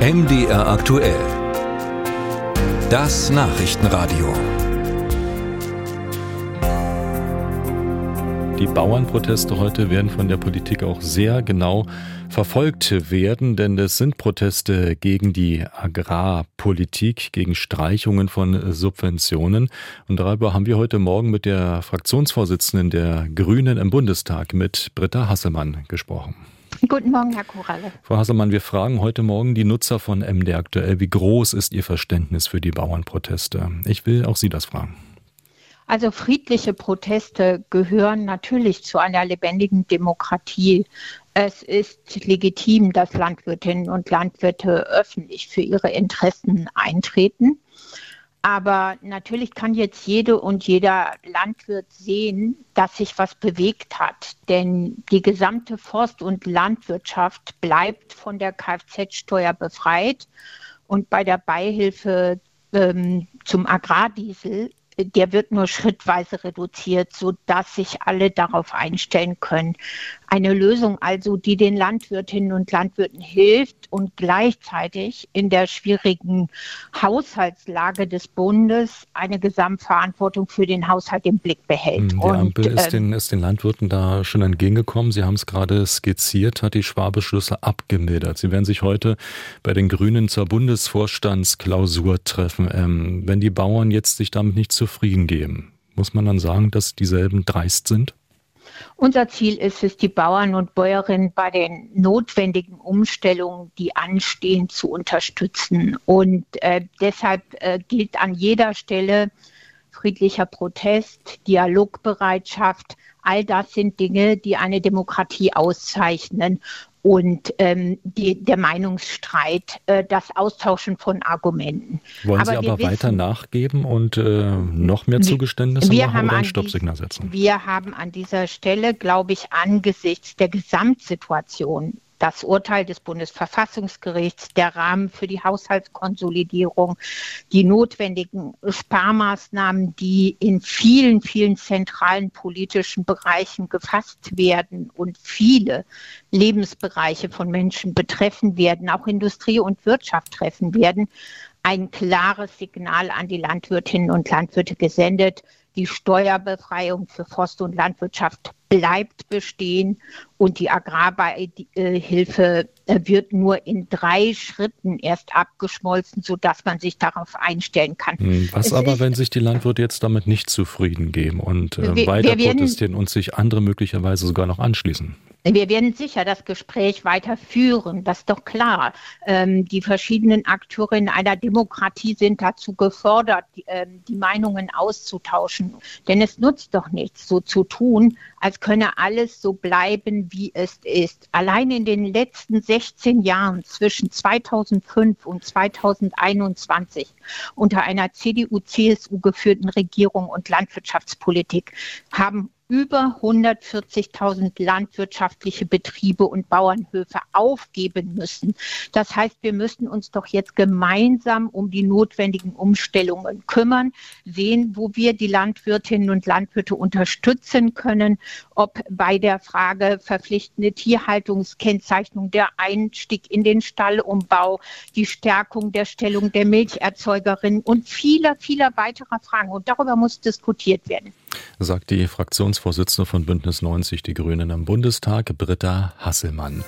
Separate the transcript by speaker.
Speaker 1: MDR aktuell. Das Nachrichtenradio.
Speaker 2: Die Bauernproteste heute werden von der Politik auch sehr genau verfolgt werden, denn es sind Proteste gegen die Agrarpolitik, gegen Streichungen von Subventionen. Und darüber haben wir heute Morgen mit der Fraktionsvorsitzenden der Grünen im Bundestag, mit Britta Hasselmann, gesprochen.
Speaker 3: Guten Morgen, Herr Koralle.
Speaker 2: Frau Hasselmann, wir fragen heute Morgen die Nutzer von MD aktuell, wie groß ist Ihr Verständnis für die Bauernproteste? Ich will auch Sie das fragen.
Speaker 3: Also friedliche Proteste gehören natürlich zu einer lebendigen Demokratie. Es ist legitim, dass Landwirtinnen und Landwirte öffentlich für ihre Interessen eintreten. Aber natürlich kann jetzt jede und jeder Landwirt sehen, dass sich was bewegt hat. Denn die gesamte Forst- und Landwirtschaft bleibt von der Kfz-Steuer befreit. Und bei der Beihilfe ähm, zum Agrardiesel der wird nur schrittweise reduziert, sodass sich alle darauf einstellen können. Eine Lösung also, die den Landwirtinnen und Landwirten hilft und gleichzeitig in der schwierigen Haushaltslage des Bundes eine Gesamtverantwortung für den Haushalt im Blick behält.
Speaker 2: Die und, Ampel ist, äh, den, ist den Landwirten da schon entgegengekommen. Sie haben es gerade skizziert, hat die Schwabeschlüsse abgemildert. Sie werden sich heute bei den Grünen zur Bundesvorstandsklausur treffen. Ähm, wenn die Bauern jetzt sich damit nicht zufrieden geben, muss man dann sagen, dass dieselben dreist sind?
Speaker 3: Unser Ziel ist es, die Bauern und Bäuerinnen bei den notwendigen Umstellungen, die anstehen, zu unterstützen. Und äh, deshalb äh, gilt an jeder Stelle friedlicher Protest, Dialogbereitschaft. All das sind Dinge, die eine Demokratie auszeichnen und ähm, die, der Meinungsstreit, äh, das Austauschen von Argumenten.
Speaker 2: Wollen aber Sie aber wissen, weiter nachgeben und äh, noch mehr Zugeständnisse
Speaker 3: wir
Speaker 2: machen
Speaker 3: oder
Speaker 2: ein Stoppsignal setzen?
Speaker 3: Wir haben an dieser Stelle, glaube ich, angesichts der Gesamtsituation das Urteil des Bundesverfassungsgerichts, der Rahmen für die Haushaltskonsolidierung, die notwendigen Sparmaßnahmen, die in vielen, vielen zentralen politischen Bereichen gefasst werden und viele Lebensbereiche von Menschen betreffen werden, auch Industrie und Wirtschaft treffen werden, ein klares Signal an die Landwirtinnen und Landwirte gesendet. Die Steuerbefreiung für Forst- und Landwirtschaft bleibt bestehen und die Agrarbeihilfe äh, wird nur in drei Schritten erst abgeschmolzen, sodass man sich darauf einstellen kann.
Speaker 2: Hm, was es aber, wenn sich die Landwirte jetzt damit nicht zufrieden geben und äh, wir, weiter wir protestieren und sich andere möglicherweise sogar noch anschließen?
Speaker 3: Wir werden sicher das Gespräch weiter führen, das ist doch klar. Ähm, die verschiedenen Akteure in einer Demokratie sind dazu gefordert, die, ähm, die Meinungen auszutauschen. Denn es nutzt doch nichts, so zu tun, als könne alles so bleiben, wie es ist. Allein in den letzten 16 Jahren zwischen 2005 und 2021 unter einer CDU-CSU geführten Regierung und Landwirtschaftspolitik haben über 140.000 landwirtschaftliche Betriebe und Bauernhöfe aufgeben müssen. Das heißt, wir müssen uns doch jetzt gemeinsam um die notwendigen Umstellungen kümmern, sehen, wo wir die Landwirtinnen und Landwirte unterstützen können, ob bei der Frage verpflichtende Tierhaltungskennzeichnung, der Einstieg in den Stallumbau, die Stärkung der Stellung der Milcherzeugerinnen und vieler, vieler weiterer Fragen. Und darüber muss diskutiert werden
Speaker 2: sagt die Fraktionsvorsitzende von Bündnis 90 Die Grünen im Bundestag, Britta Hasselmann.